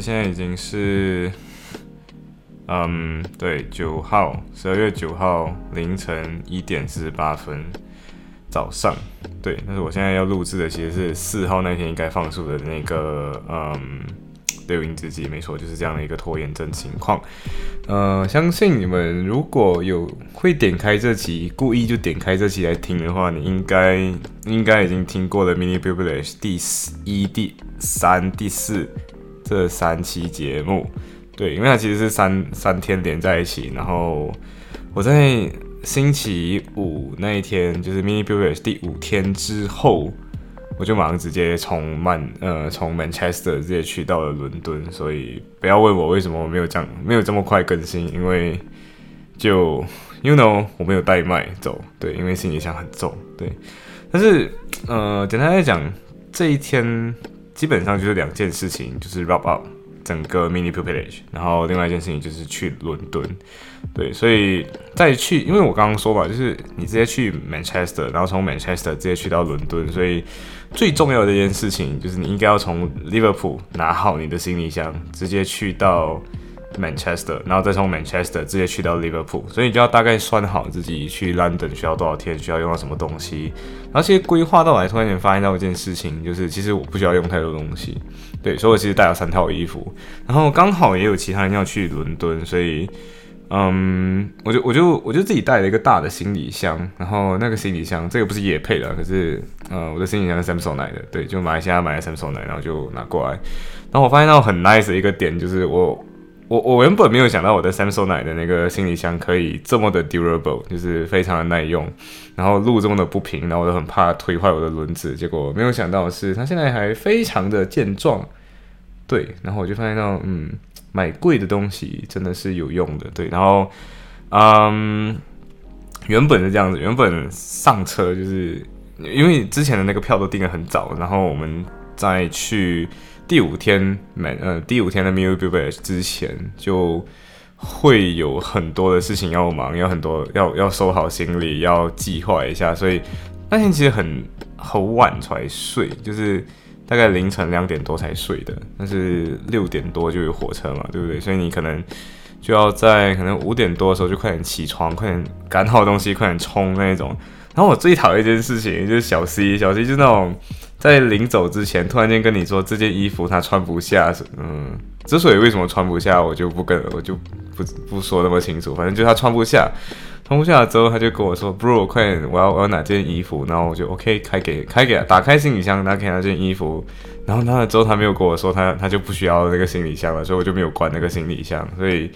现在已经是，嗯，对，九号，十二月九号凌晨一点四十八分早上，对，但是我现在要录制的其实是四号那天应该放出的那个，嗯，六音之记，没错，就是这样的一个拖延症情况。呃，相信你们如果有会点开这期，故意就点开这期来听的话，你应该应该已经听过了 Mini b i b l i s h 第一、第三、第四。这三期节目，对，因为它其实是三三天连在一起，然后我在星期五那一天，就是 Mini b u i l d 第五天之后，我就马上直接从曼呃从 Manchester 直接去到了伦敦，所以不要问我为什么我没有这样没有这么快更新，因为就 You know 我没有带麦走，对，因为行李箱很重，对，但是呃简单来讲这一天。基本上就是两件事情，就是 wrap up 整个 mini pupilage，然后另外一件事情就是去伦敦，对，所以再去，因为我刚刚说嘛，就是你直接去 Manchester，然后从 Manchester 直接去到伦敦，所以最重要的一件事情就是你应该要从 Liverpool 拿好你的行李箱，直接去到。Manchester，然后再从 Manchester 直接去到 Liverpool，所以你就要大概算好自己去 London 需要多少天，需要用到什么东西。然后其实规划到来，突然间发现到一件事情，就是其实我不需要用太多东西。对，所以我其实带了三套衣服，然后刚好也有其他人要去伦敦，所以嗯，我就我就我就自己带了一个大的行李箱，然后那个行李箱这个不是野配的，可是呃我的行李箱是 Samsung 买的，对，就马来西亚买的 Samsung 买，然后就拿过来。然后我发现到很 nice 的一个点就是我。我我原本没有想到我的 Samsonite 的那个行李箱可以这么的 durable，就是非常的耐用，然后路这么的不平，然后我都很怕推坏我的轮子。结果没有想到是，它现在还非常的健壮。对，然后我就发现到，嗯，买贵的东西真的是有用的。对，然后，嗯，原本是这样子，原本上车就是因为之前的那个票都订的很早，然后我们再去。第五天买呃第五天的 m u b i l e 之前就会有很多的事情要忙，要很多要要收好行李，要计划一下，所以那天其实很很晚才睡，就是大概凌晨两点多才睡的。但是六点多就有火车嘛，对不对？所以你可能就要在可能五点多的时候就快点起床，快点赶好东西，快点冲那种。然后我最讨厌一件事情就是小 C，小 C 就是那种。在临走之前，突然间跟你说这件衣服他穿不下，嗯，之所以为什么穿不下，我就不跟，我就不不说那么清楚。反正就他穿不下，穿不下了之后，他就跟我说：“bro，快点，我要我要哪件衣服。”然后我就 OK，开给开给他，打开行李箱，拿给他件衣服。然后拿了之后，他没有跟我说他他就不需要那个行李箱了，所以我就没有关那个行李箱。所以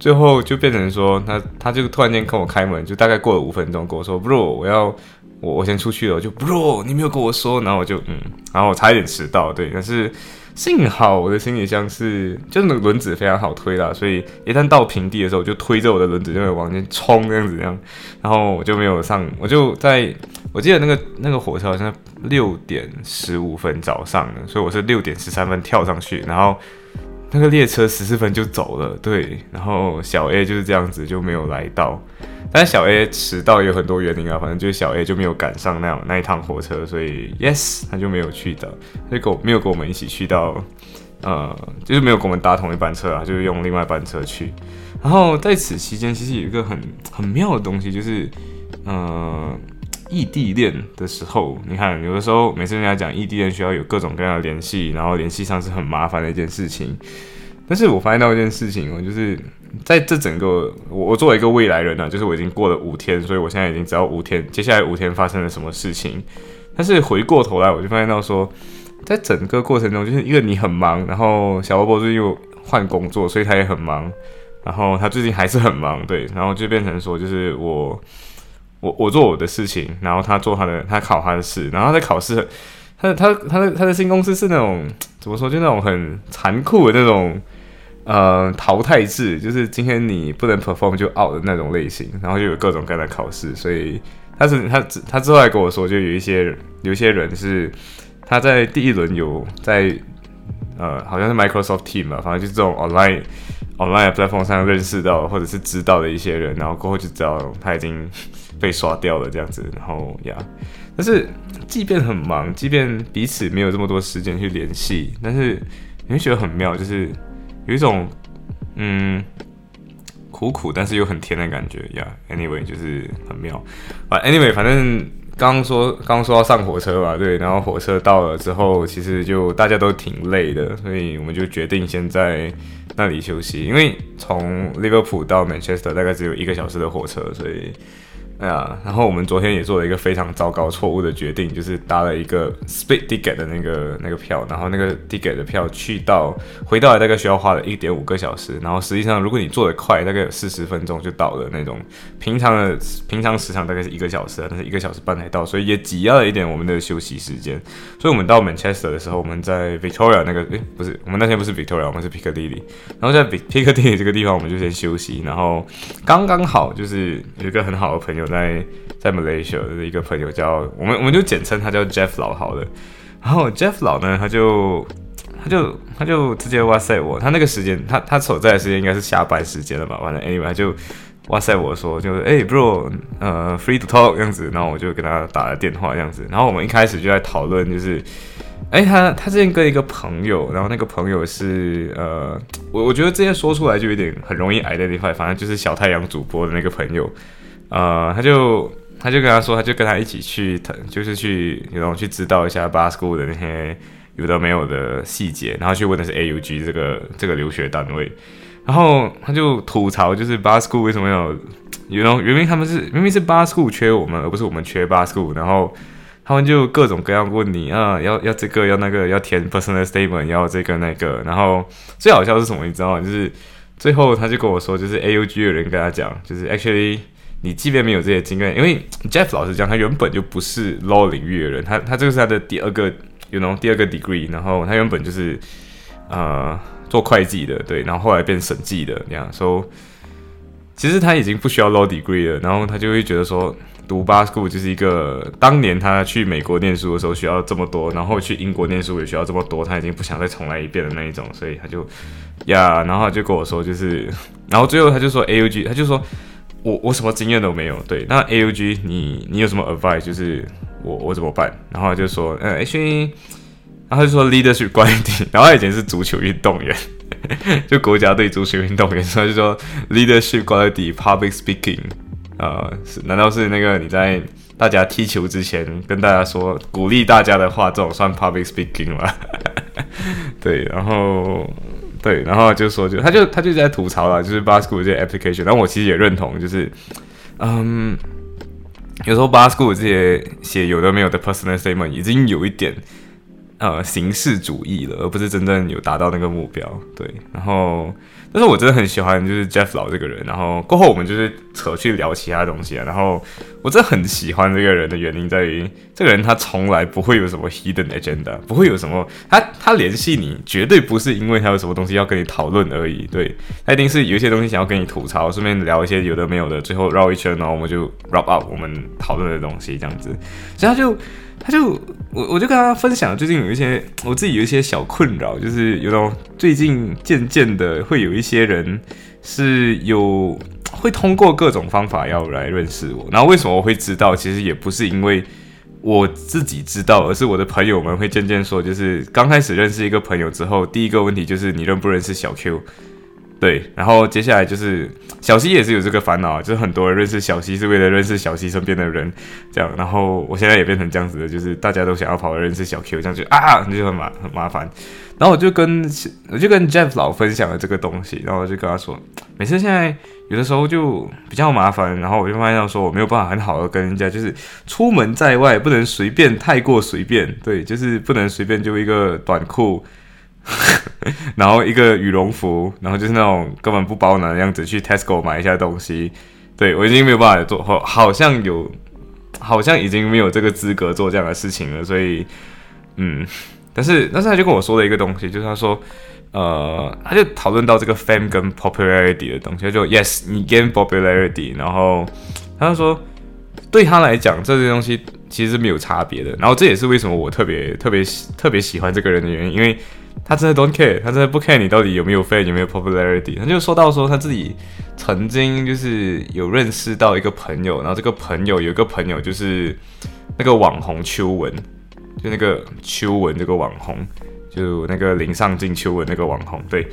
最后就变成说，他他就突然间跟我开门，就大概过了五分钟，跟我说：“bro，我要。”我我先出去了，我就 bro，你没有跟我说，然后我就嗯，然后我差一点迟到，对，但是幸好我的行李箱是就那个轮子非常好推啦，所以一旦到平地的时候，我就推着我的轮子就会往前冲这样子这样，然后我就没有上，我就在我记得那个那个火车好像六点十五分早上的，所以我是六点十三分跳上去，然后那个列车十四分就走了，对，然后小 A 就是这样子就没有来到。但是小 A 迟到有很多原因啊，反正就是小 A 就没有赶上那那一趟火车，所以 Yes 他就没有去的，他就跟我没有跟我们一起去到，呃，就是没有跟我们搭同一班车啊，就是用另外班车去。然后在此期间，其实有一个很很妙的东西，就是呃异地恋的时候，你看有的时候每次人家讲异地恋需要有各种各样的联系，然后联系上是很麻烦的一件事情。但是我发现到一件事情哦，就是在这整个我我作为一个未来人呢，就是我已经过了五天，所以我现在已经知道五天接下来五天发生了什么事情。但是回过头来，我就发现到说，在整个过程中，就是一个你很忙，然后小波波最近又换工作，所以他也很忙，然后他最近还是很忙，对，然后就变成说，就是我我我做我的事情，然后他做他的，他考他的事，然后他在考试，他他他的他的新公司是那种怎么说，就那种很残酷的那种。呃淘汰制，就是今天你不能 perform 就 out 的那种类型，然后就有各种各样的考试，所以他是他他之后还跟我说，就有一些有一些人是他在第一轮有在呃好像是 Microsoft Team 吧，反正就是这种 online online platform 上认识到或者是知道的一些人，然后过后就知道他已经被刷掉了这样子，然后呀，但是即便很忙，即便彼此没有这么多时间去联系，但是你会觉得很妙，就是有一种嗯苦苦但是又很甜的感觉呀。Anyway，就是很妙啊。Anyway，反正刚说刚说要上火车吧，对，然后火车到了之后，其实就大家都挺累的，所以我们就决定先在那里休息，因为从利物浦到 Manchester 大概只有一个小时的火车，所以。哎呀，然后我们昨天也做了一个非常糟糕、错误的决定，就是搭了一个 split ticket 的那个那个票，然后那个 ticket 的票去到回到来大概需要花了一点五个小时，然后实际上如果你坐得快，大概有四十分钟就到了那种平常的平常时长大概是一个小时，但是一个小时半才到，所以也挤压了一点我们的休息时间。所以我们到 Manchester 的时候，我们在 Victoria 那个诶不是，我们那天不是 Victoria，我们是 Piccadilly，然后在 Piccadilly 这个地方我们就先休息，然后刚刚好就是有一个很好的朋友。在在 Malaysia 的一个朋友叫我们，我们就简称他叫 Jeff 老好了。然后 Jeff 老呢，他就他就他就直接哇塞我，他那个时间他他所在的时间应该是下班时间了吧？完了，Anyway 他就哇塞我说就是哎 bro 呃 free to talk 这样子，然后我就跟他打了电话这样子。然后我们一开始就在讨论就是哎他他之前跟一个朋友，然后那个朋友是呃我我觉得这些说出来就有点很容易挨在那块，反正就是小太阳主播的那个朋友。呃，他就他就跟他说，他就跟他一起去，他就是去，然后去知道一下 BASCO 的那些有的没有的细节，然后去问的是 AUG 这个这个留学单位，然后他就吐槽，就是 BASCO 为什么要，有那明明他们是明明是 BASCO 缺我们，而不是我们缺 BASCO 然后他们就各种各样问你啊，要要这个要那个要填 personal statement，要这个那个，然后最好笑是什么，你知道吗？就是最后他就跟我说，就是 AUG 的人跟他讲，就是 actually。你即便没有这些经验，因为 Jeff 老师讲，他原本就不是 law 领域的人，他他这个是他的第二个，you know，第二个 degree，然后他原本就是呃做会计的，对，然后后来变审计的那样，So 其实他已经不需要 law degree 了，然后他就会觉得说读 bar school 就是一个当年他去美国念书的时候需要这么多，然后去英国念书也需要这么多，他已经不想再重来一遍的那一种，所以他就呀，然后他就跟我说就是，然后最后他就说 AUG，他就说。我我什么经验都没有，对，那 A U G 你你有什么 advice？就是我我怎么办？然后就说，嗯，H，然后就说 leadership 观点，然后他以前是足球运动员，就国家队足球运动员，所以就说 leadership quality public speaking，呃，是难道是那个你在大家踢球之前跟大家说鼓励大家的话，这种算 public speaking 吗？对，然后。对，然后就说，就他就他就在吐槽了，就是 Bus School 这些 application，然后我其实也认同，就是，嗯，有时候 Bus School 这些写有的没有的 personal statement 已经有一点呃形式主义了，而不是真正有达到那个目标。对，然后。但是我真的很喜欢就是 Jeff 老这个人，然后过后我们就是扯去聊其他东西啊。然后我真的很喜欢这个人的原因在于，这个人他从来不会有什么 hidden agenda，不会有什么他他联系你绝对不是因为他有什么东西要跟你讨论而已，对他一定是有一些东西想要跟你吐槽，顺便聊一些有的没有的，最后绕一圈，然后我们就 wrap up 我们讨论的东西这样子，所以他就。他就我我就跟他分享，最近有一些我自己有一些小困扰，就是有种最近渐渐的会有一些人是有会通过各种方法要来认识我，然后为什么我会知道？其实也不是因为我自己知道，而是我的朋友们会渐渐说，就是刚开始认识一个朋友之后，第一个问题就是你认不认识小 Q。对，然后接下来就是小西也是有这个烦恼，就是很多人认识小西是为了认识小西身边的人，这样。然后我现在也变成这样子的，就是大家都想要跑来认识小 Q，这样就啊，那就很麻很麻烦。然后我就跟我就跟 Jeff 老分享了这个东西，然后我就跟他说，每次现在有的时候就比较麻烦，然后我就发现说我没有办法很好的跟人家，就是出门在外不能随便太过随便，对，就是不能随便就一个短裤。然后一个羽绒服，然后就是那种根本不包囊的样子，去 Tesco 买一下东西。对我已经没有办法做，好好像有，好像已经没有这个资格做这样的事情了。所以，嗯，但是但是他就跟我说了一个东西，就是他说，呃，他就讨论到这个 fame 跟 popularity 的东西，他就 yes，你 gain popularity，然后他就说，对他来讲这些东西其实是没有差别的，然后这也是为什么我特别特别特别喜欢这个人的原因，因为他真的 don't care，他真的不 care 你到底有没有 fame 有没有 popularity，他就说到说他自己曾经就是有认识到一个朋友，然后这个朋友有一个朋友就是那个网红秋文，就那个秋文这个网红。就那个林上镜秋文那个网红，对，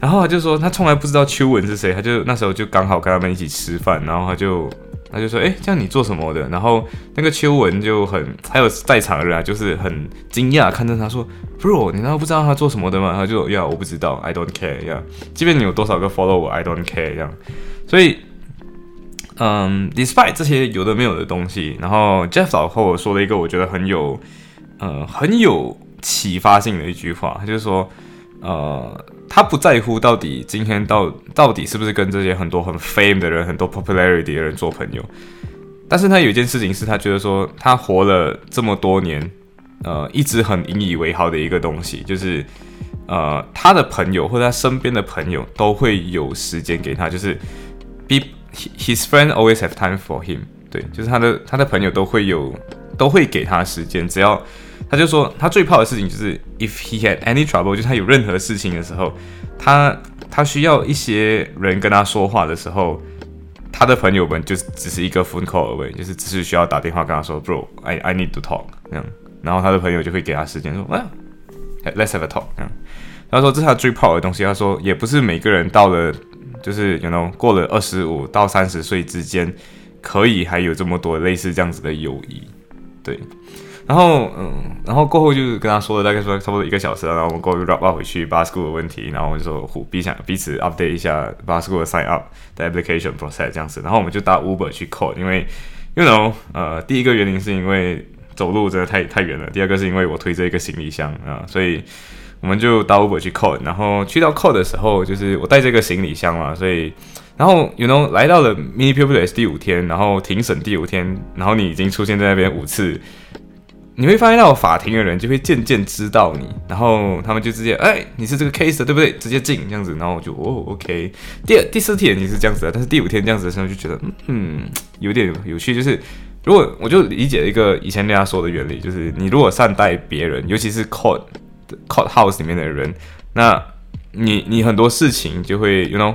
然后他就说他从来不知道秋文是谁，他就那时候就刚好跟他们一起吃饭，然后他就他就说，哎，这样你做什么的？然后那个秋文就很还有在场的人啊，就是很惊讶看着他说，bro，你难道不知道他做什么的吗？他就呀，我不知道，I don't care，呀，即便你有多少个 follow 我，I don't care，这样，所以，嗯，despite 这些有的没有的东西，然后 Jeff 老和我说了一个我觉得很有，呃，很有。启发性的一句话，他就是说，呃，他不在乎到底今天到到底是不是跟这些很多很 fame 的人、很多 popularity 的人做朋友，但是他有一件事情是他觉得说，他活了这么多年，呃，一直很引以为豪的一个东西，就是呃，他的朋友或者他身边的朋友都会有时间给他，就是 be his friend always have time for him，对，就是他的他的朋友都会有都会给他时间，只要。他就说，他最怕的事情就是，if he had any trouble，就是他有任何事情的时候，他他需要一些人跟他说话的时候，他的朋友们就只是一个 phone call away，就是只是需要打电话跟他说，bro，I I need to talk，这样，然后他的朋友就会给他时间说，啊，let's have a talk，这样。他说这是他最怕的东西。他说也不是每个人到了，就是 you know 过了二十五到三十岁之间，可以还有这么多类似这样子的友谊，对。然后，嗯，然后过后就是跟他说了，大概说差不多一个小时然后我们过后就 wrap up 回去 b a s c h o o l 的问题，然后我就说互彼想彼此 update 一下 b a s c h o o l 的 sign up 的 application process 这样子。然后我们就搭 Uber 去 call，因为，you know，呃，第一个原因是因为走路真的太太远了，第二个是因为我推着一个行李箱啊，所以我们就搭 Uber 去 call。然后去到 call 的时候，就是我带这个行李箱嘛，所以，然后，you know，来到了 Mini Publius 第五天，然后庭审第五天，然后你已经出现在那边五次。你会发现到法庭的人就会渐渐知道你，然后他们就直接哎，你是这个 case 的对不对？直接进这样子，然后我就哦 OK。第二第四天你是这样子的，但是第五天这样子的时候就觉得嗯有点有趣，就是如果我就理解一个以前大家说的原理，就是你如果善待别人，尤其是 court court house 里面的人，那你你很多事情就会 you know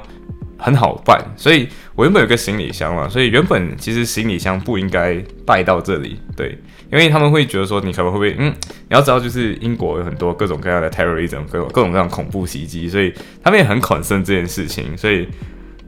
很好办。所以我原本有个行李箱嘛，所以原本其实行李箱不应该带到这里，对。因为他们会觉得说，你可能会不会，嗯，你要知道，就是英国有很多各种各样的 terrorism，各种各种各样恐怖袭击，所以他们也很 concern 这件事情。所以，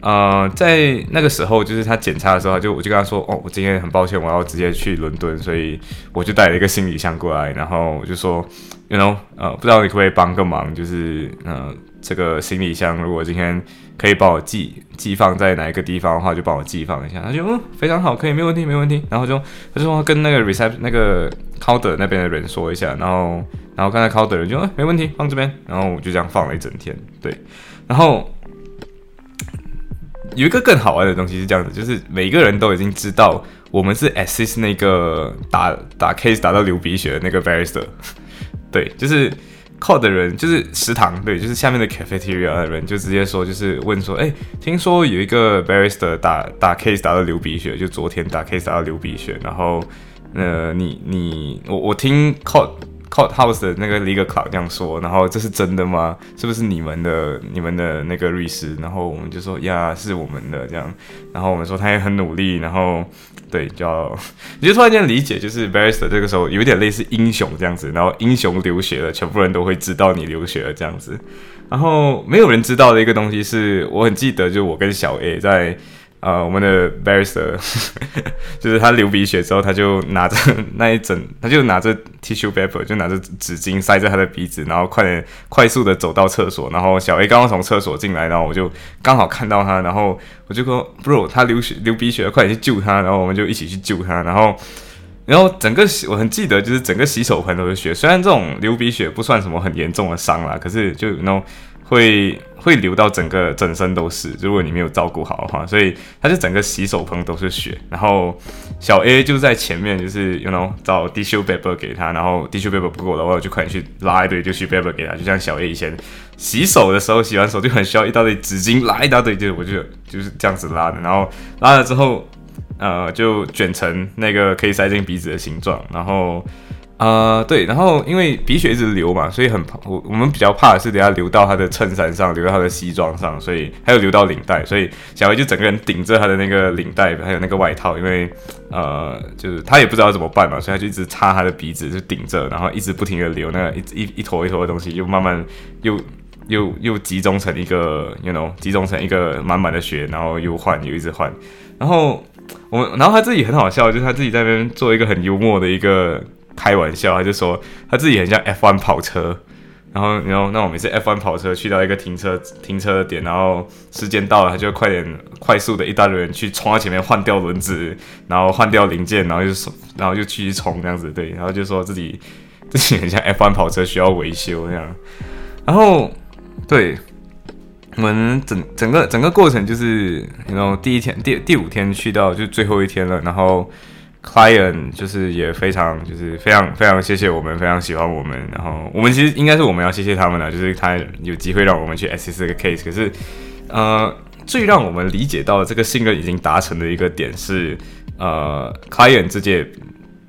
呃，在那个时候，就是他检查的时候，就我就跟他说，哦，我今天很抱歉，我要直接去伦敦，所以我就带了一个行李箱过来，然后我就说，you know，呃，不知道你可不可以帮个忙，就是，呃，这个行李箱如果今天。可以帮我寄寄放在哪一个地方的话，就帮我寄放一下。他就嗯非常好，可以没问题没问题。然后就他就说跟那个 reception 那个 counter 那边的人说一下，然后然后刚才 counter 人就嗯没问题放这边，然后我就这样放了一整天。对，然后有一个更好玩的东西是这样子，就是每个人都已经知道我们是 assist 那个打打 case 打到流鼻血的那个 barrister，对，就是。靠的人就是食堂，对，就是下面的 cafeteria 的人，就直接说，就是问说，哎，听说有一个 barrister 打打 case 打到流鼻血，就昨天打 case 打到流鼻血，然后，呃，你你我我听 court court house 的那个 legal Club 这样说，然后这是真的吗？是不是你们的你们的那个律师？然后我们就说呀，是我们的这样，然后我们说他也很努力，然后。对，叫你就突然间理解，就是 barrister 这个时候有点类似英雄这样子，然后英雄流血了，全部人都会知道你流血了这样子，然后没有人知道的一个东西是我很记得，就我跟小 A 在。呃，我们的 barrister 就是他流鼻血之后，他就拿着 那一整，他就拿着 tissue paper，就拿着纸巾塞在他的鼻子，然后快点 快速的走到厕所。然后小 A 刚刚从厕所进来，然后我就刚好看到他，然后我就说，bro，他流血流鼻血，快点去救他。然后我们就一起去救他。然后，然后整个我很记得，就是整个洗手盆都是血。虽然这种流鼻血不算什么很严重的伤啦，可是就那种。会会流到整个整身都是，如果你没有照顾好的话，所以他就整个洗手盆都是血。然后小 A 就在前面，就是 you know 找 d i s h u paper 给他，然后 d i s h u paper 不够的话，我就快点去拉一堆 tissue paper 给他。就像小 A 以前洗手的时候，洗完手就很需要一大堆纸巾，拉一大堆，就我就就是这样子拉的。然后拉了之后，呃，就卷成那个可以塞进鼻子的形状，然后。呃，对，然后因为鼻血一直流嘛，所以很怕我我们比较怕的是等下流到他的衬衫上，流到他的西装上，所以还有流到领带，所以小薇就整个人顶着他的那个领带，还有那个外套，因为呃，就是他也不知道怎么办嘛，所以他就一直擦他的鼻子，就顶着，然后一直不停的流那个一一一坨一坨的东西，又慢慢又又又集中成一个，you know，集中成一个满满的血，然后又换又一直换，然后我们，然后他自己很好笑，就是他自己在那边做一个很幽默的一个。开玩笑，他就说他自己很像 F1 跑车，然后然后那我每次 F1 跑车去到一个停车停车的点，然后时间到了，他就快点快速的一大堆人去冲到前面换掉轮子，然后换掉零件，然后就然后就继续冲这样子，对，然后就说自己 自己很像 F1 跑车需要维修那样，然后对我们整整个整个过程就是，然后第一天第第五天去到就最后一天了，然后。Client 就是也非常就是非常非常谢谢我们，非常喜欢我们。然后我们其实应该是我们要谢谢他们的，就是他有机会让我们去 assist 这个 case。可是，呃，最让我们理解到这个信任已经达成的一个点是，呃，Client 直接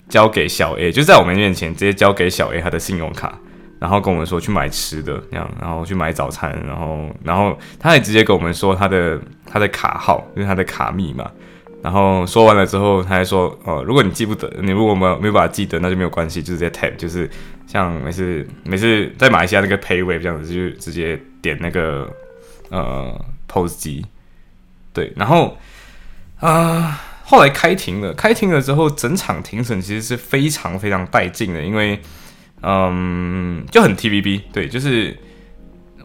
交给小 A，就在我们面前直接交给小 A 他的信用卡，然后跟我们说去买吃的，这样，然后去买早餐，然后然后他也直接跟我们说他的他的卡号，就是他的卡密码。然后说完了之后，他还说：“哦，如果你记不得，你如果没有没有把它记得，那就没有关系，就直接 tap，就是像每次每次在马来西亚那个 PayWave 这样子，就直接点那个呃 POS 机。对，然后啊，后来开庭了，开庭了之后，整场庭审其实是非常非常带劲的，因为嗯，就很 TVB，对，就是。”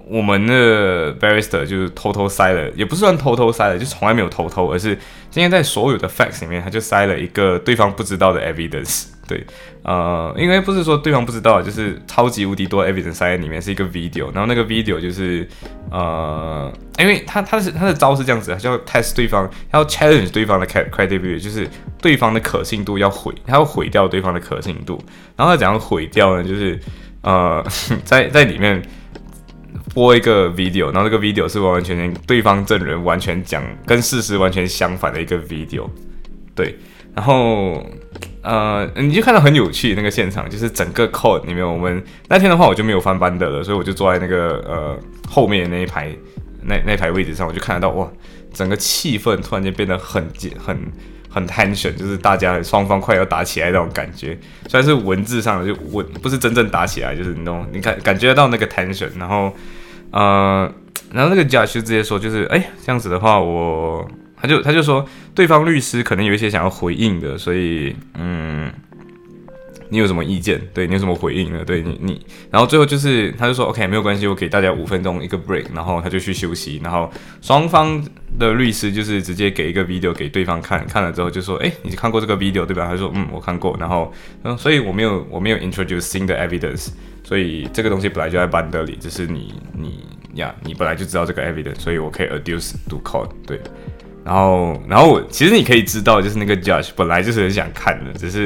我们的 barrister 就是偷偷塞了，也不算偷偷塞了，就从来没有偷偷，而是今天在所有的 facts 里面，他就塞了一个对方不知道的 evidence。对，呃，因为不是说对方不知道，就是超级无敌多 evidence 塞在里面，是一个 video，然后那个 video 就是呃，因为他他是他的招是这样子，他就要 test 对方，要 challenge 对方的 credibility，就是对方的可信度要毁，他要毁掉对方的可信度，然后他怎样毁掉呢？就是呃，在在里面。播一个 video，然后这个 video 是完完全全对方证人完全讲跟事实完全相反的一个 video，对，然后呃，你就看到很有趣那个现场，就是整个 code 里面，我们那天的话我就没有翻班的了，所以我就坐在那个呃后面那一排那那排位置上，我就看得到哇，整个气氛突然间变得很很。很 tension，就是大家双方快要打起来那种感觉，虽然是文字上的就文，不是真正打起来，就是那种你感感觉得到那个 tension，然后呃，然后那个 judge 直接说，就是哎这样子的话，我他就他就说对方律师可能有一些想要回应的，所以嗯。你有什么意见？对你有什么回应呢？对你，你，然后最后就是，他就说，OK，没有关系，我给大家五分钟一个 break，然后他就去休息，然后双方的律师就是直接给一个 video 给对方看，看了之后就说，哎，你看过这个 video 对吧？他说，嗯，我看过，然后，嗯，所以我没有，我没有 introduce 新的 evidence，所以这个东西本来就在班德里，只是你，你呀，你本来就知道这个 evidence，所以我可以 adduce to court，对。然后，然后其实你可以知道，就是那个 judge 本来就是很想看的，只是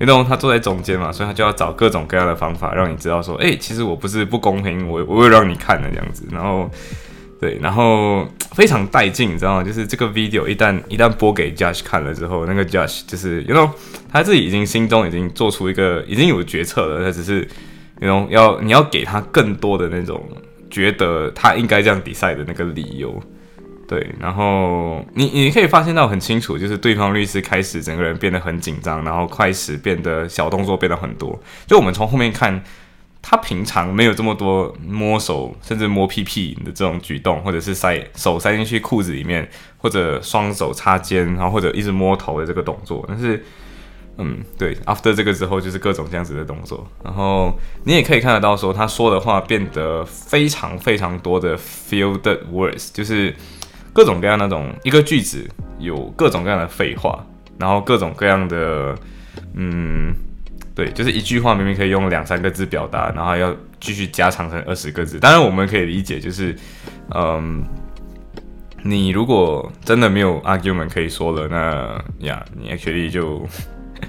因为他坐在中间嘛，所以他就要找各种各样的方法让你知道说，哎，其实我不是不公平，我我会让你看的这样子。然后，对，然后非常带劲，你知道吗？就是这个 video 一旦一旦播给 judge 看了之后，那个 judge 就是，you know，他自己已经心中已经做出一个已经有决策了，他只是，you know，要你要给他更多的那种觉得他应该这样比赛的那个理由。对，然后你你可以发现到很清楚，就是对方律师开始整个人变得很紧张，然后开始变得小动作变得很多。就我们从后面看，他平常没有这么多摸手，甚至摸屁屁的这种举动，或者是塞手塞进去裤子里面，或者双手插肩，然后或者一直摸头的这个动作。但是，嗯，对，after 这个之后就是各种这样子的动作。然后你也可以看得到，说他说的话变得非常非常多的 filled words，就是。各种各样那种一个句子有各种各样的废话，然后各种各样的，嗯，对，就是一句话明明可以用两三个字表达，然后要继续加长成二十个字。当然我们可以理解，就是嗯，你如果真的没有 argument 可以说了，那呀，你 actually 就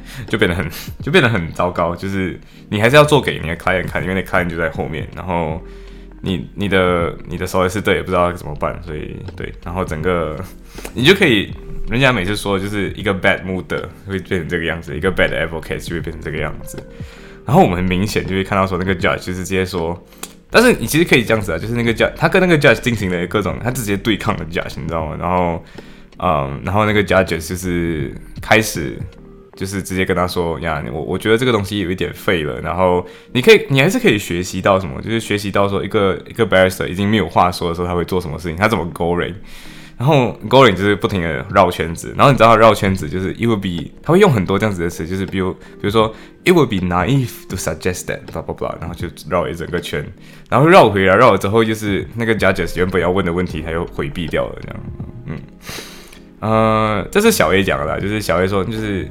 就变得很就变得很糟糕。就是你还是要做给你的 client 看，因为那 client 就在后面，然后你你的你的所谓是对也不知道怎么办，所以对，然后整个你就可以。人家每次说就是一个 bad mood 会变成这个样子，一个 bad advocate 就会变成这个样子。然后我们很明显就会看到说那个 judge 就是直接说，但是你其实可以这样子啊，就是那个 judge 他跟那个 judge 进行了各种他直接对抗的 judge，你知道吗？然后，嗯，然后那个 judge 就是开始就是直接跟他说呀，我我觉得这个东西有一点废了。然后你可以你还是可以学习到什么，就是学习到说一个一个 barrister 已经没有话说的时候他会做什么事情，他怎么 going，然后 going 就是不停的绕圈子，然后你知道他绕圈子就是 it would be，他会用很多这样子的词，就是比如比如说 it would be naive to suggest that，blah blah blah，然后就绕一整个圈，然后绕回来，绕了之后就是那个 judges 原本要问的问题他又回避掉了，这样，嗯，呃，这是小 A 讲的啦，就是小 A 说，就是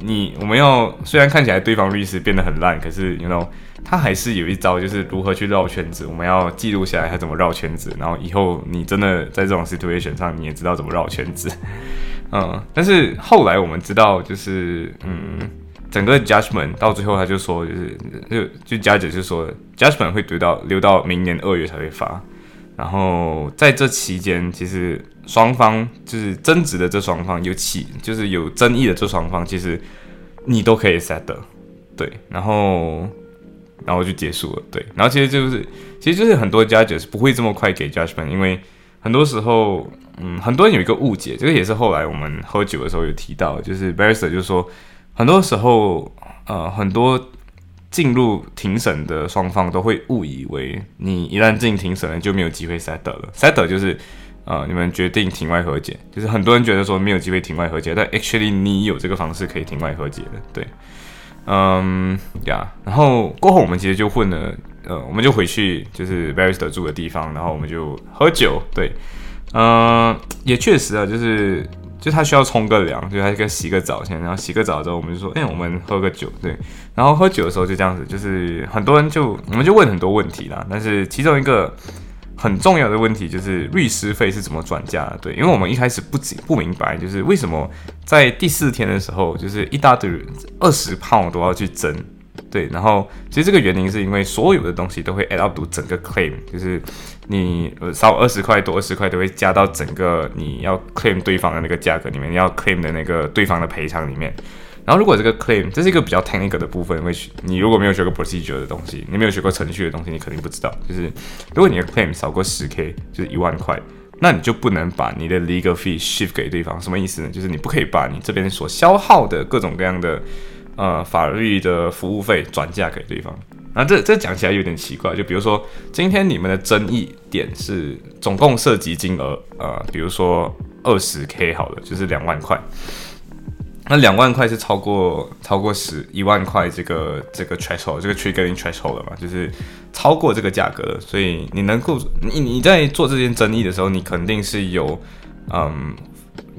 你我们要虽然看起来对方律师变得很烂，可是 you know。他还是有一招，就是如何去绕圈子。我们要记录下来他怎么绕圈子，然后以后你真的在这种 situation 上，你也知道怎么绕圈子。嗯，但是后来我们知道，就是嗯，整个 judgment 到最后他就说，就是就就 judge 就说 judgment 会留到留到明年二月才会发。然后在这期间，其实双方就是争执的这双方有起就是有争议的这双方，其实你都可以 set 的，对，然后。然后就结束了，对。然后其实就是，其实就是很多 judges 不会这么快给 judgment，因为很多时候，嗯，很多人有一个误解，这个也是后来我们喝酒的时候有提到，就是 barrister 就是说，很多时候，呃，很多进入庭审的双方都会误以为，你一旦进庭审了就没有机会 set 了，set 就是，呃，你们决定庭外和解，就是很多人觉得说没有机会庭外和解，但 actually 你有这个方式可以庭外和解的，对。嗯呀，然后过后我们其实就混了，呃，我们就回去就是 Barrister 住的地方，然后我们就喝酒，对，嗯，也确实啊，就是就他需要冲个凉，就他该洗个澡先，然后洗个澡之后，我们就说，哎，我们喝个酒，对，然后喝酒的时候就这样子，就是很多人就我们就问很多问题啦，但是其中一个。很重要的问题就是律师费是怎么转嫁的？对，因为我们一开始不不明白，就是为什么在第四天的时候，就是一大堆人二十磅都要去争，对，然后其实这个原因是因为所有的东西都会 add up 整个 claim，就是你少二十块多二十块都会加到整个你要 claim 对方的那个价格里面，你要 claim 的那个对方的赔偿里面。然后，如果这个 claim 这是一个比较 technical 的部分，因为你如果没有学过 procedure 的东西，你没有学过程序的东西，你肯定不知道。就是如果你的 claim 少过十 k，就是一万块，那你就不能把你的 legal fee shift 给对方。什么意思呢？就是你不可以把你这边所消耗的各种各样的呃法律的服务费转嫁给对方。那这这讲起来有点奇怪。就比如说，今天你们的争议点是总共涉及金额，呃，比如说二十 k 好了，就是两万块。那两万块是超过超过十一万块这个这个 threshold 这个 triggering threshold 了嘛？就是超过这个价格了，所以你能够你你在做这件争议的时候，你肯定是有嗯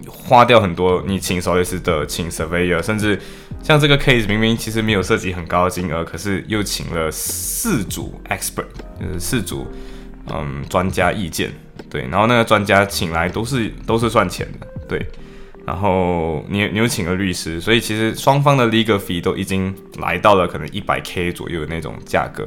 花掉很多，你请 solace 的请 surveyor，甚至像这个 case 明明其实没有涉及很高的金额，可是又请了四组 expert，就是四组嗯专家意见，对，然后那个专家请来都是都是算钱的，对。然后你你又请了律师，所以其实双方的 legal fee 都已经来到了可能一百 k 左右的那种价格，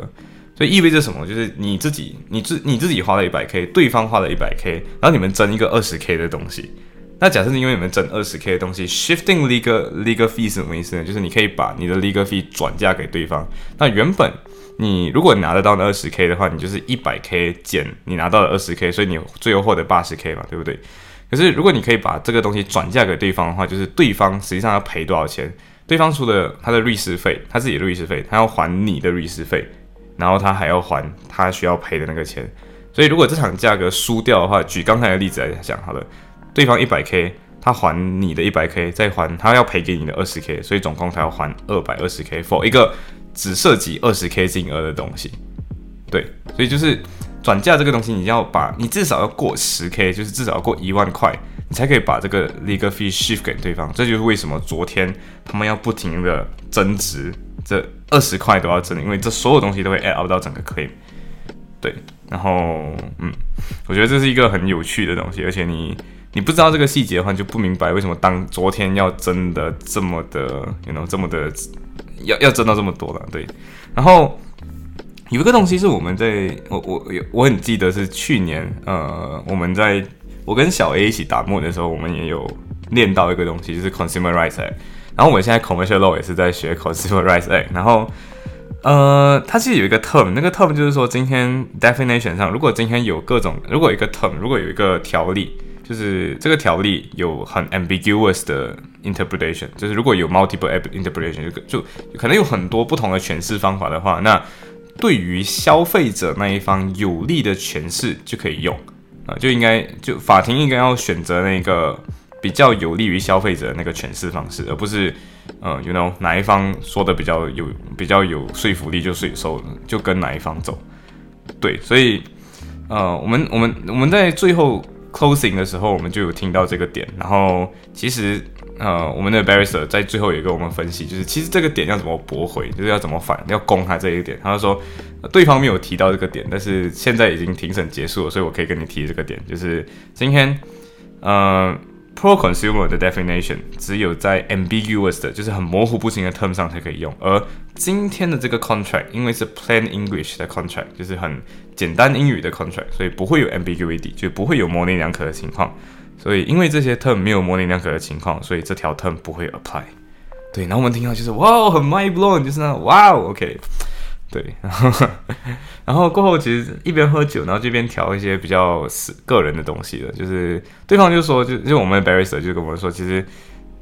所以意味着什么？就是你自己你自你自己花了一百 k，对方花了一百 k，然后你们争一个二十 k 的东西。那假设是因为你们争二十 k 的东西，shifting legal legal fee 是什么意思呢？就是你可以把你的 legal fee 转嫁给对方。那原本你如果拿得到那二十 k 的话，你就是一百 k 减你拿到了二十 k，所以你最后获得八十 k 嘛，对不对？可是，如果你可以把这个东西转嫁给对方的话，就是对方实际上要赔多少钱？对方除了他的律师费，他自己的律师费，他要还你的律师费，然后他还要还他需要赔的那个钱。所以，如果这场价格输掉的话，举刚才的例子来讲好了，对方一百 k，他还你的一百 k，再还他要赔给你的二十 k，所以总共他要还二百二十 k for 一个只涉及二十 k 金额的东西。对，所以就是。转嫁这个东西，你要把你至少要过十 k，就是至少要过一万块，你才可以把这个 legal fee shift 给对方。这就是为什么昨天他们要不停的增值这二十块都要增，因为这所有东西都会 add up 到整个 claim。对，然后嗯，我觉得这是一个很有趣的东西，而且你你不知道这个细节的话，你就不明白为什么当昨天要增的这么的，you know 这么的要要增到这么多了。对，然后有一个东西是我们在我我有我很记得是去年呃我们在我跟小 A 一起打磨的时候，我们也有练到一个东西，就是 consumer rights。然后我们现在 commercial law 也是在学 consumer rights。然后呃，它其实有一个 term，那个 term 就是说，今天 definition 上，如果今天有各种，如果一个 term，如果有一个条例，就是这个条例有很 ambiguous 的 interpretation，就是如果有 multiple interpretation，就就可能有很多不同的诠释方法的话，那对于消费者那一方有利的诠释就可以用啊，就应该就法庭应该要选择那个比较有利于消费者的那个诠释方式，而不是。呃，you know 哪一方说的比较有比较有说服力就税收就跟哪一方走，对，所以呃，我们我们我们在最后 closing 的时候，我们就有听到这个点，然后其实呃，我们的 barrister 在最后也跟我们分析，就是其实这个点要怎么驳回，就是要怎么反，要攻他这一点。他就说对方没有提到这个点，但是现在已经庭审结束了，所以我可以跟你提这个点，就是今天呃。Pro-consumer 的 definition 只有在 ambiguous 的，就是很模糊不清的 term 上才可以用。而今天的这个 contract 因为是 plain English 的 contract，就是很简单英语的 contract，所以不会有 ambiguity，就不会有模棱两可的情况。所以因为这些 term 没有模棱两可的情况，所以这条 term 不会 apply。对，然后我们听到就是哇，很 mind blown，就是那哇，OK。对，然后，然后过后其实一边喝酒，然后这边调一些比较是个人的东西的，就是对方就说，就就我们 barrister 就跟我们说，其实，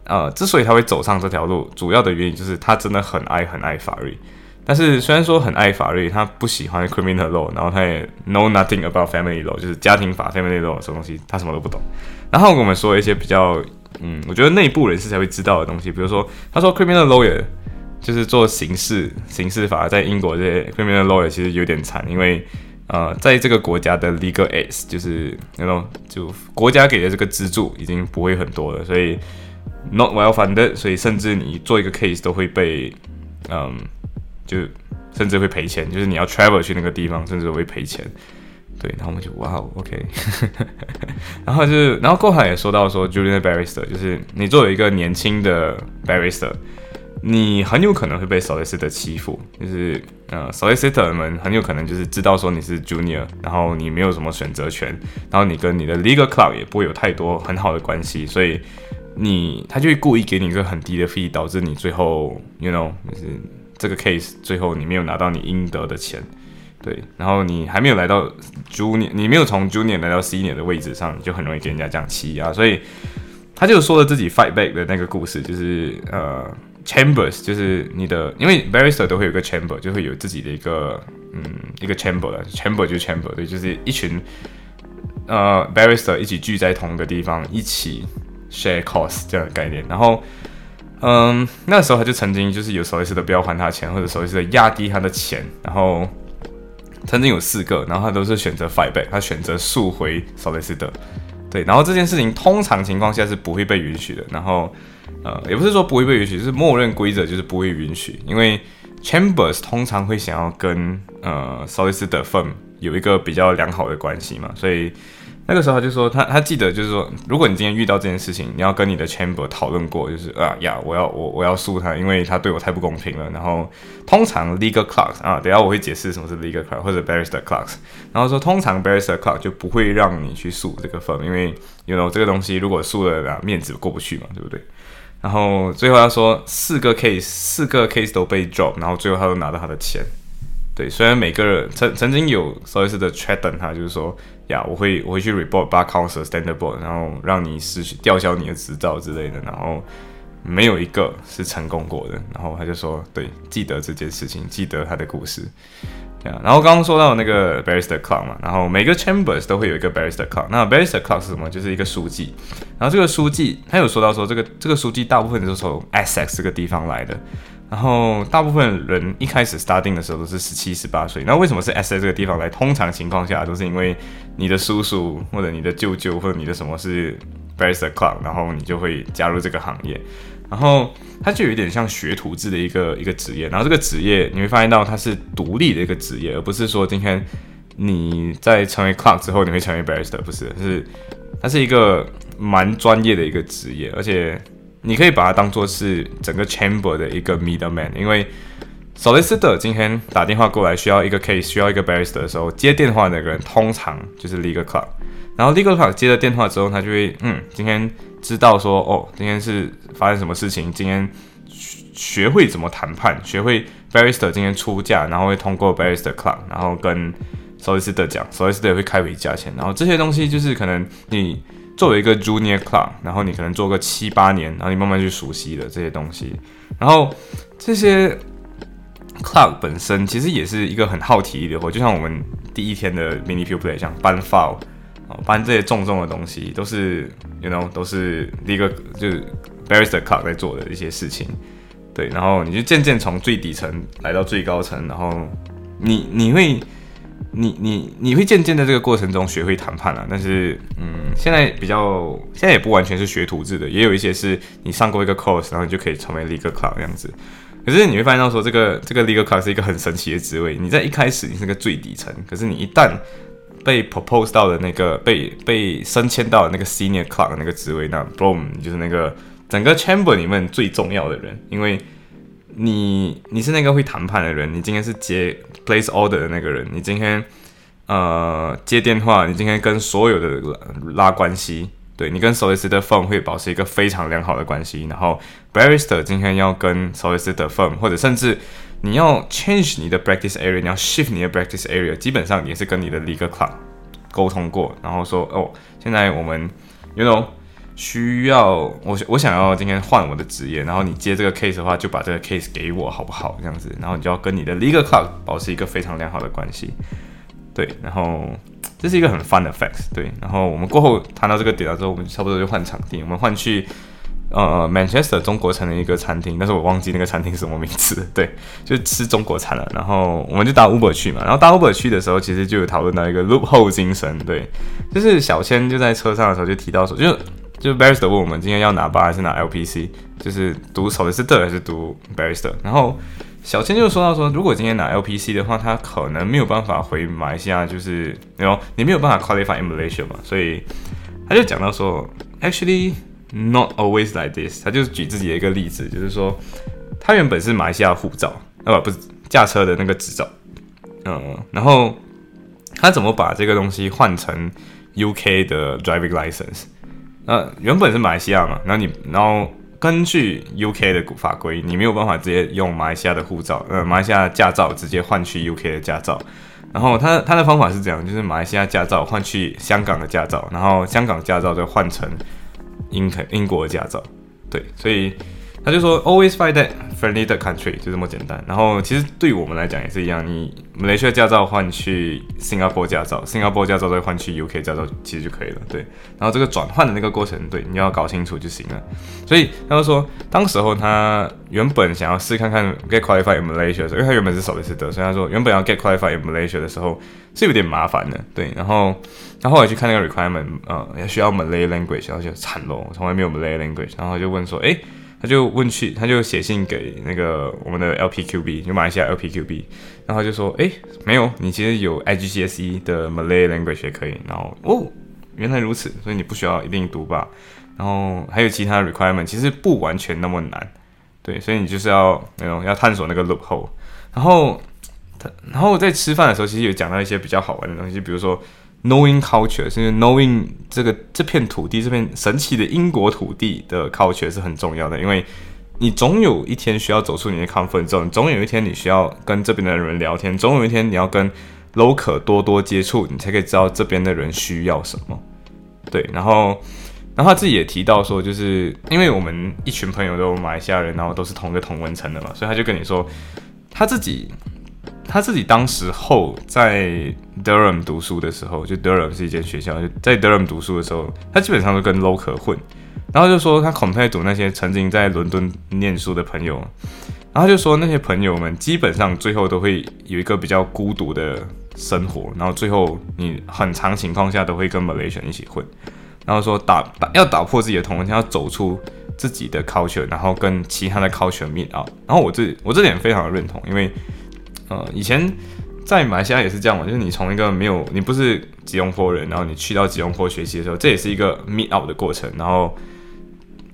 呃，之所以他会走上这条路，主要的原因就是他真的很爱很爱法律，但是虽然说很爱法律，他不喜欢 criminal law，然后他也 know nothing about family law，就是家庭法 family law 什么东西，他什么都不懂。然后跟我们说一些比较，嗯，我觉得内部人士才会知道的东西，比如说他说 criminal lawyer。就是做刑事刑事法，在英国这些 criminal lawyer 其实有点惨，因为呃，在这个国家的 legal aid 就是那种就国家给的这个资助已经不会很多了，所以 not well funded，所以甚至你做一个 case 都会被嗯，就甚至会赔钱，就是你要 travel 去那个地方，甚至会赔钱。对，然后我们就哇哦，OK，然后就是然后过海也说到说 Julian Barrister，就是你作为一个年轻的 Barrister。你很有可能会被 solicitor 欺负，就是呃，solicitor 们很有可能就是知道说你是 junior，然后你没有什么选择权，然后你跟你的 legal club 也不会有太多很好的关系，所以你他就会故意给你一个很低的 fee，导致你最后 you know 就是这个 case 最后你没有拿到你应得的钱，对，然后你还没有来到 junior，你没有从 junior 来到 senior 的位置上，你就很容易给人家这样欺压，所以他就说了自己 fight back 的那个故事，就是呃。Chambers 就是你的，因为 barrister 都会有个 chamber，就会有自己的一个嗯一个 chamber 的 chamber 就 chamber，对，就是一群呃 barrister 一起聚在同一个地方，一起 share cost 这样的概念。然后嗯那时候他就曾经就是有 solicitor 不要还他钱，或者 solicitor 压低他的钱，然后曾经有四个，然后他都是选择 fight back，他选择速回 solicitor，对，然后这件事情通常情况下是不会被允许的，然后。呃，也不是说不会被允许，是默认规则就是不会允许，因为 chambers 通常会想要跟呃 solicitor firm 有一个比较良好的关系嘛，所以那个时候他就说他他记得就是说，如果你今天遇到这件事情，你要跟你的 chamber 讨论过，就是啊呀，我要我我要诉他，因为他对我太不公平了。然后通常 legal clerk 啊，等下我会解释什么是 legal clerk 或者 barrister clerk，然后说通常 barrister clerk 就不会让你去诉这个 firm，因为 you know 这个东西如果诉了啊，面子过不去嘛，对不对？然后最后他说四个 case，四个 case 都被 drop，然后最后他都拿到他的钱。对，虽然每个人曾曾经有所谓的 threaten 他，就是说呀，我会我会去 report bar council standard board，然后让你失去吊销你的执照之类的，然后没有一个是成功过的。然后他就说，对，记得这件事情，记得他的故事。对啊，然后刚刚说到那个 barrister club 嘛，然后每个 chambers 都会有一个 barrister club。那 barrister club 是什么？就是一个书记。然后这个书记他有说到说，这个这个书记大部分都是从 Essex 这个地方来的。然后大部分人一开始 starting 的时候都是十七、十八岁。那为什么是 S S 这个地方来？通常情况下都是因为你的叔叔或者你的舅舅或者你的什么是 barrister clerk，然后你就会加入这个行业。然后它就有点像学徒制的一个一个职业，然后这个职业你会发现到它是独立的一个职业，而不是说今天你在成为 clerk 之后你会成为 barrister，不是，是它是一个蛮专业的一个职业，而且你可以把它当做是整个 chamber 的一个 middleman，因为 solicitor 今天打电话过来需要一个 case 需要一个 barrister 的时候，接电话那个人通常就是 legal clerk，然后 legal clerk 接了电话之后，他就会嗯今天。知道说哦，今天是发生什么事情？今天学会怎么谈判，学会 barrister 今天出价，然后会通过 barrister club，然后跟 solicitor 讲，solicitor 会开回价钱。然后这些东西就是可能你作为一个 junior club，然后你可能做个七八年，然后你慢慢去熟悉的这些东西。然后这些 club 本身其实也是一个很耗体力的活，就像我们第一天的 mini play 像搬 file。哦，搬这些重重的东西都是，you know，都是第一个就是 barrister c l u b 在做的一些事情，对，然后你就渐渐从最底层来到最高层，然后你你会你你你会渐渐在这个过程中学会谈判了，但是嗯，现在比较现在也不完全是学徒制的，也有一些是你上过一个 course，然后你就可以成为 legal c l u b 这样子，可是你会发现到说这个这个 legal c l u b 是一个很神奇的职位，你在一开始你是个最底层，可是你一旦被 proposed 到的那个被被升迁到的那个 senior clerk 那个职位，那 boom 就是那个整个 chamber 里面最重要的人，因为你你是那个会谈判的人，你今天是接 place order 的那个人，你今天呃接电话，你今天跟所有的拉关系，对你跟 solicitor firm 会保持一个非常良好的关系，然后 barrister 今天要跟 solicitor firm 或者甚至你要 change 你的 practice area，你要 shift 你的 practice area，基本上也是跟你的 legal club 沟通过，然后说哦，现在我们，you know，需要我我想要今天换我的职业，然后你接这个 case 的话，就把这个 case 给我好不好？这样子，然后你就要跟你的 legal club 保持一个非常良好的关系，对，然后这是一个很 fun 的 facts，对，然后我们过后谈到这个点了之后，我们差不多就换场地，我们换去。呃，Manchester 中国城的一个餐厅，但是我忘记那个餐厅什么名字。对，就吃中国餐了。然后我们就搭 Uber 去嘛。然后搭 Uber 去的时候，其实就有讨论到一个 loophole 精神。对，就是小千就在车上的时候就提到说，就就 Barrister 问我们今天要拿八还是拿 LPC，就是读 Solicitor 还是读 Barrister。然后小千就说到说，如果今天拿 LPC 的话，他可能没有办法回马来西亚，就是你有你没有办法 qualify in Malaysia 嘛。所以他就讲到说，actually。Not always like this。他就是举自己的一个例子，就是说，他原本是马来西亚护照，呃，不是驾车的那个执照，嗯，然后他怎么把这个东西换成 UK 的 driving license？那原本是马来西亚嘛，然后你，然后根据 UK 的法规，你没有办法直接用马来西亚的护照，呃，马来西亚驾照直接换去 UK 的驾照。然后他他的方法是这样，就是马来西亚驾照换去香港的驾照，然后香港驾照再换成。英英国驾照，对，所以他就说 always find that friendly 的 country 就这么简单。然后其实对我们来讲也是一样，你马来西亚驾照换去新加坡驾照，新加坡驾照再换去 UK 驾照，其实就可以了。对，然后这个转换的那个过程，对，你要搞清楚就行了。所以他就说，当时候他原本想要试看看 get qualified in Malaysia 的时候，因为他原本是首次得，所以他说原本要 get qualified in Malaysia 的时候是有点麻烦的。对，然后。他后来去看那个 requirement，呃，也需要 Malay language，然后就惨了，从来没有 Malay language，然后就问说，诶，他就问去，他就写信给那个我们的 LPQB，就马来西亚 LPQB，然后就说，诶，没有，你其实有 IGCSE 的 Malay language 也可以，然后哦，原来如此，所以你不需要一定读吧，然后还有其他 requirement，其实不完全那么难，对，所以你就是要那种要探索那个 look 后然后他，然后在吃饭的时候，其实有讲到一些比较好玩的东西，比如说。Knowing culture，是 knowing 这个这片土地这片神奇的英国土地的 culture 是很重要的，因为你总有一天需要走出你的 comfort zone，总有一天你需要跟这边的人聊天，总有一天你要跟 local 多多接触，你才可以知道这边的人需要什么。对，然后，然后他自己也提到说，就是因为我们一群朋友都马来西亚人，然后都是同一个同文层的嘛，所以他就跟你说他自己。他自己当时候在 Durham 读书的时候，就 Durham 是一间学校，就在 Durham 读书的时候，他基本上都跟 local 混，然后就说他 compare 读那些曾经在伦敦念书的朋友，然后就说那些朋友们基本上最后都会有一个比较孤独的生活，然后最后你很长情况下都会跟 Malaysian 一起混，然后说打打要打破自己的同文，要走出自己的 culture，然后跟其他的 culture meet up。然后我这我这点非常的认同，因为呃以前在马来西亚也是这样嘛，就是你从一个没有你不是吉隆坡人，然后你去到吉隆坡学习的时候，这也是一个 meet up 的过程。然后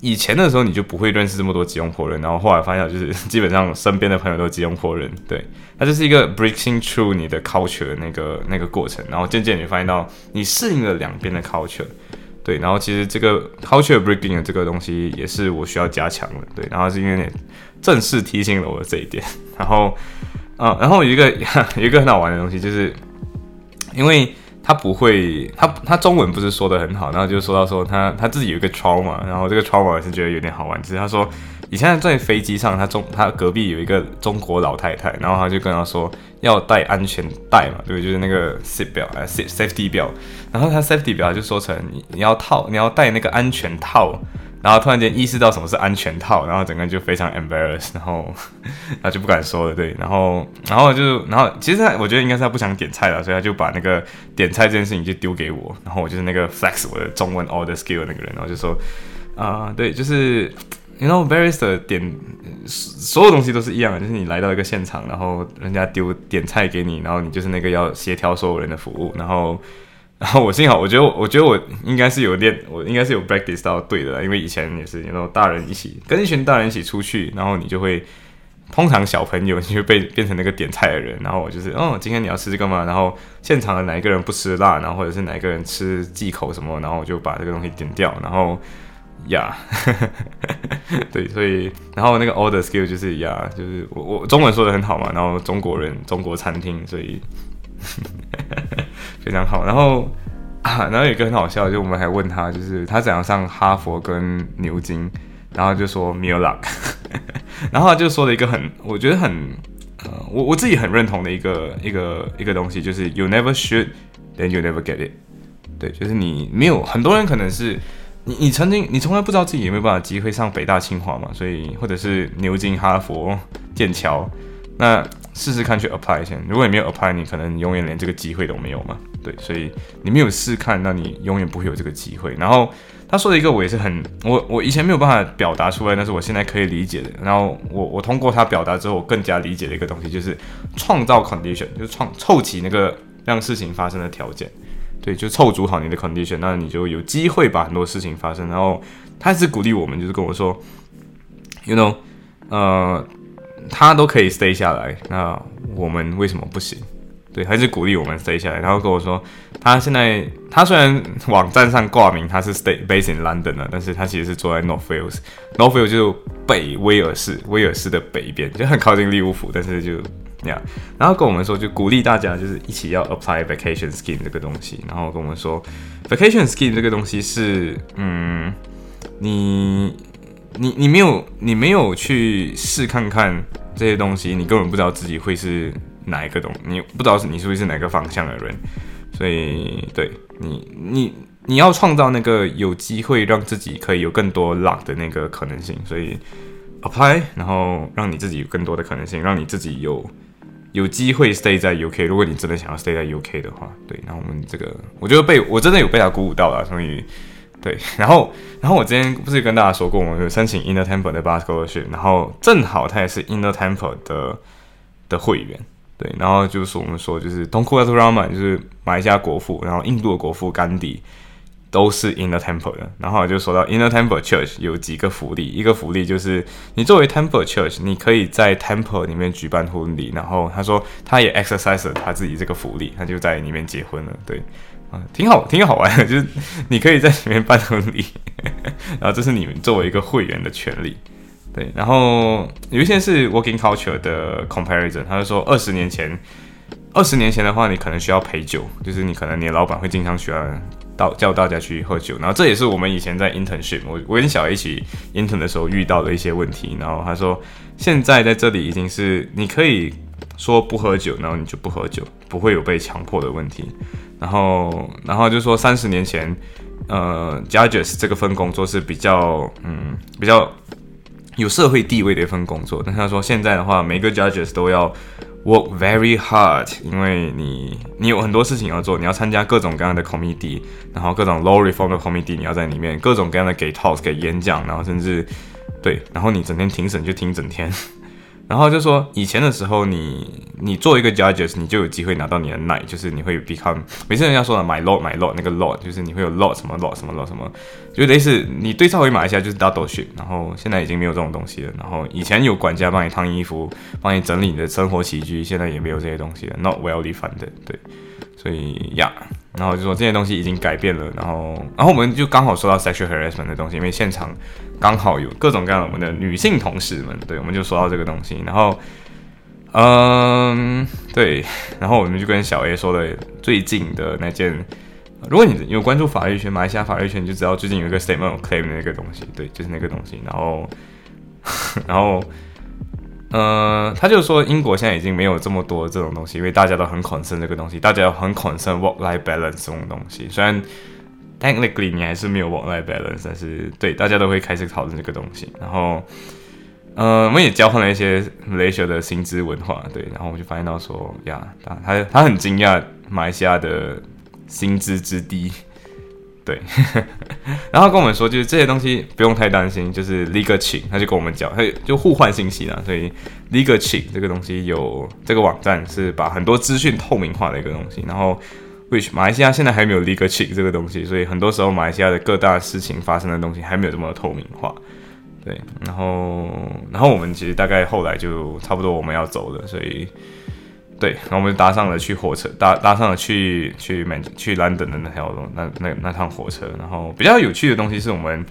以前的时候你就不会认识这么多吉隆坡人，然后后来发现就是 基本上身边的朋友都是吉隆坡人，对，它就是一个 breaking through 你的 culture 的那个那个过程，然后渐渐你发现到你适应了两边的 culture，对，然后其实这个 culture breaking 的这个东西也是我需要加强的，对，然后是因为正式提醒了我这一点，然后，啊，然后有一个 有一个很好玩的东西，就是因为。他不会，他他中文不是说的很好，然后就说到说他他自己有一个 trauma，然后这个 trauma 也是觉得有点好玩，就是他说以前在飞机上，他中他隔壁有一个中国老太太，然后他就跟他说要带安全带嘛，对，就是那个 seat belt 啊 safety 表然后他 safety 表就说成你要套你要带那个安全套。然后突然间意识到什么是安全套，然后整个人就非常 embarrassed，然后 然后就不敢说了，对，然后然后就然后其实他我觉得应该是他不想点菜了，所以他就把那个点菜这件事情就丢给我，然后我就是那个 flex 我的中文 order skill 那个人，然后就说啊，对，就是你 know barista 点所有东西都是一样的，就是你来到一个现场，然后人家丢点菜给你，然后你就是那个要协调所有人的服务，然后。然后我幸好，我觉得，我我觉得我应该是有练，我应该是有 practice 到对的，因为以前也是，然后大人一起跟一群大人一起出去，然后你就会，通常小朋友你会被变成那个点菜的人，然后我就是，哦，今天你要吃这个吗？然后现场的哪一个人不吃辣，然后或者是哪一个人吃忌口什么，然后我就把这个东西点掉，然后呀，对，所以然后那个 order skill 就是呀，就是我我中文说的很好嘛，然后中国人中国餐厅，所以。非常好，然后啊，然后有一个很好笑，就我们还问他，就是他怎样上哈佛跟牛津，然后就说没有 luck，然后他就说了一个很，我觉得很，呃，我我自己很认同的一个一个一个东西，就是 you never should then you never get it，对，就是你没有，很多人可能是你你曾经你从来不知道自己有没有办法机会上北大清华嘛，所以或者是牛津哈佛剑桥，那。试试看去 apply 先，如果你没有 apply，你可能永远连这个机会都没有嘛。对，所以你没有试看，那你永远不会有这个机会。然后他说的一个，我也是很，我我以前没有办法表达出来，但是我现在可以理解的。然后我我通过他表达之后，我更加理解的一个东西，就是创造 condition，就是创凑齐那个让事情发生的条件。对，就凑足好你的 condition，那你就有机会把很多事情发生。然后他是鼓励我们，就是跟我说，you know，呃。他都可以 stay 下来，那我们为什么不行？对，还是鼓励我们 stay 下来。然后跟我说，他现在他虽然网站上挂名他是 stay based in London 的，但是他其实是坐在 North Wales。North Wales 就是北威尔士，威尔士的北边，就很靠近利物浦，但是就那样。然后跟我们说，就鼓励大家就是一起要 apply vacation scheme 这个东西。然后跟我们说，vacation scheme 这个东西是，嗯，你。你你没有你没有去试看看这些东西，你根本不知道自己会是哪一个东，你不知道是你是不是哪个方向的人，所以对你你你要创造那个有机会让自己可以有更多 luck 的那个可能性，所以 apply，然后让你自己有更多的可能性，让你自己有有机会 stay 在 UK，如果你真的想要 stay 在 UK 的话，对，那我们这个我觉得被我真的有被他鼓舞到了，所以。对，然后，然后我之前不是跟大家说过，我们有申请 Inner Temple 的 Basketball 学，然后正好他也是 Inner Temple 的的会员，对，然后就是我们说，就是 Tunku a t r a m a 就是马来西亚国父，然后印度的国父甘地都是 Inner Temple 的，然后就说到 Inner Temple Church 有几个福利，一个福利就是你作为 Temple Church，你可以在 Temple 里面举办婚礼，然后他说他也 exercise 他自己这个福利，他就在里面结婚了，对。挺好，挺好玩的，就是你可以在里面办婚礼，然后这是你们作为一个会员的权利，对。然后有一些是 working culture 的 comparison，他就说二十年前，二十年前的话，你可能需要陪酒，就是你可能你的老板会经常需要到叫大家去喝酒，然后这也是我们以前在 internship，我我跟小一起 intern 的时候遇到的一些问题。然后他说现在在这里已经是你可以说不喝酒，然后你就不喝酒，不会有被强迫的问题。然后，然后就说三十年前，呃，judges 这个份工作是比较，嗯，比较有社会地位的一份工作。但是他说现在的话，每个 judges 都要 work very hard，因为你你有很多事情要做，你要参加各种各样的 committee，然后各种 law reform 的 committee，你要在里面各种各样的给 talks 给演讲，然后甚至对，然后你整天庭审就听整天。然后就说以前的时候，你你做一个 judges，你就有机会拿到你的 night，就是你会 become，每次人家说的 my lord my lord 那个 lord，就是你会有 lot 什么 lot 什么 lot 什么，就类似你对照回马来西亚就是 double shit，然后现在已经没有这种东西了。然后以前有管家帮你烫衣服，帮你整理你的生活起居，现在也没有这些东西了，not well defined，对，所以呀。然后就说这些东西已经改变了，然后，然后我们就刚好说到 sexual harassment 的东西，因为现场刚好有各种各样的我们的女性同事们，对，我们就说到这个东西，然后，嗯，对，然后我们就跟小 A 说了最近的那件，如果你有关注法律圈，马来西亚法律圈就知道最近有一个 statement of claim 的那个东西，对，就是那个东西，然后，然后。呃，他就说英国现在已经没有这么多这种东西，因为大家都很 concern 这个东西，大家很 concern work-life balance 这种东西。虽然 technically 你还是没有 work-life balance，但是对大家都会开始讨论这个东西。然后，呃，我们也交换了一些 Malaysia 的薪资文化，对，然后我们就发现到说呀，他他很惊讶马来西亚的薪资之低。对，然后跟我们说，就是这些东西不用太担心，就是 legal check，他就跟我们讲，他就互换信息了。所以 legal check 这个东西有这个网站是把很多资讯透明化的一个东西。然后，which 马来西亚现在还没有 legal check 这个东西，所以很多时候马来西亚的各大事情发生的东西还没有这么透明化。对，然后，然后我们其实大概后来就差不多我们要走了，所以。对，然后我们就搭上了去火车，搭搭上了去去曼去 London 的那条路，那那那趟火车。然后比较有趣的东西是我们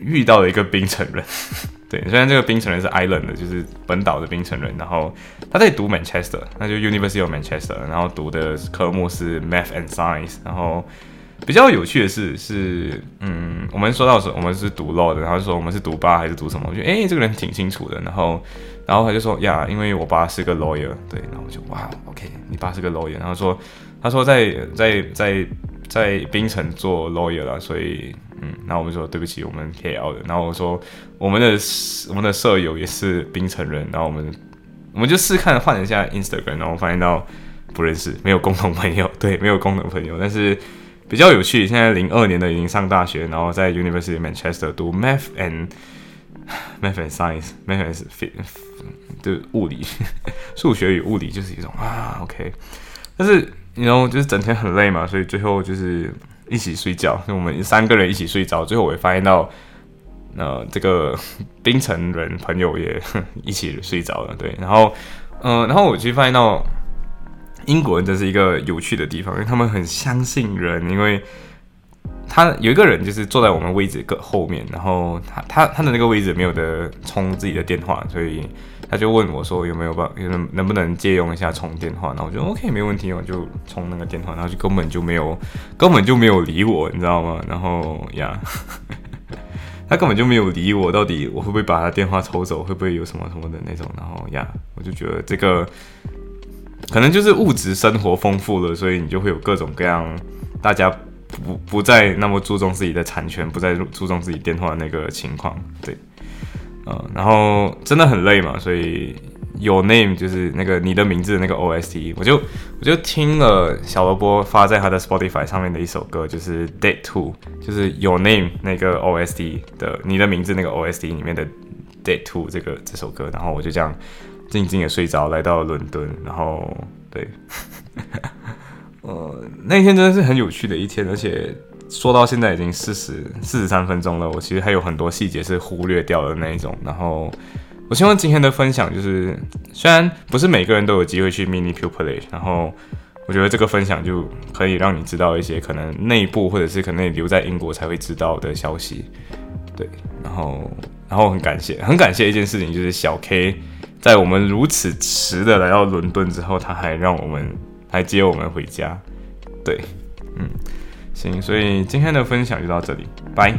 遇到了一个冰城人，对，虽然这个冰城人是 Island 的，就是本岛的冰城人，然后他在读 Manchester，那就 University of Manchester，然后读的科目是 Math and Science，然后。比较有趣的是，是嗯，我们说到说我们是读 law 的，然后就说我们是读八还是读什么？我觉得哎，这个人挺清楚的。然后，然后他就说呀，因为我爸是个 lawyer，对，然后我就哇，OK，你爸是个 lawyer，然后说他说在在在在槟城做 lawyer 了，所以嗯，然后我们说对不起，我们 KL 的。然后我说我们的我们的舍友也是槟城人，然后我们我们就试看换一下 Instagram，然后发现到不认识，没有共同朋友，对，没有共同朋友，但是。比较有趣，现在零二年的已经上大学，然后在 University Manchester 读 Math and Math and Science，Math and Fit，就物理、数学与物理就是一种啊，OK。但是你 know 就是整天很累嘛，所以最后就是一起睡觉，就我们三个人一起睡着。最后我也发现到，呃，这个冰城人朋友也 一起睡着了，对。然后，嗯，然后我其实发现到。英国人真是一个有趣的地方，因为他们很相信人。因为他有一个人就是坐在我们位置个后面，然后他他他的那个位置没有的充自己的电话，所以他就问我说有没有办能能不能借用一下充电话？然后我就 OK 没问题，我就充那个电话，然后就根本就没有根本就没有理我，你知道吗？然后呀，他根本就没有理我，到底我会不会把他电话抽走？会不会有什么什么的那种？然后呀，我就觉得这个。可能就是物质生活丰富了，所以你就会有各种各样，大家不不再那么注重自己的产权，不再注重自己电话的那个情况，对，呃，然后真的很累嘛，所以 Your Name 就是那个你的名字的那个 OST，我就我就听了小萝卜发在他的 Spotify 上面的一首歌，就是 Day Two，就是 Your Name 那个 OST 的你的名字那个 OST 里面的 Day Two 这个这首歌，然后我就这样。静静的睡着，来到伦敦，然后对，呃，那天真的是很有趣的一天，而且说到现在已经四十四十三分钟了，我其实还有很多细节是忽略掉的那一种。然后我希望今天的分享就是，虽然不是每个人都有机会去 Mini pupilage，然后我觉得这个分享就可以让你知道一些可能内部或者是可能你留在英国才会知道的消息。对，然后然后很感谢，很感谢一件事情就是小 K。在我们如此迟的来到伦敦之后，他还让我们来接我们回家，对，嗯，行，所以今天的分享就到这里，拜。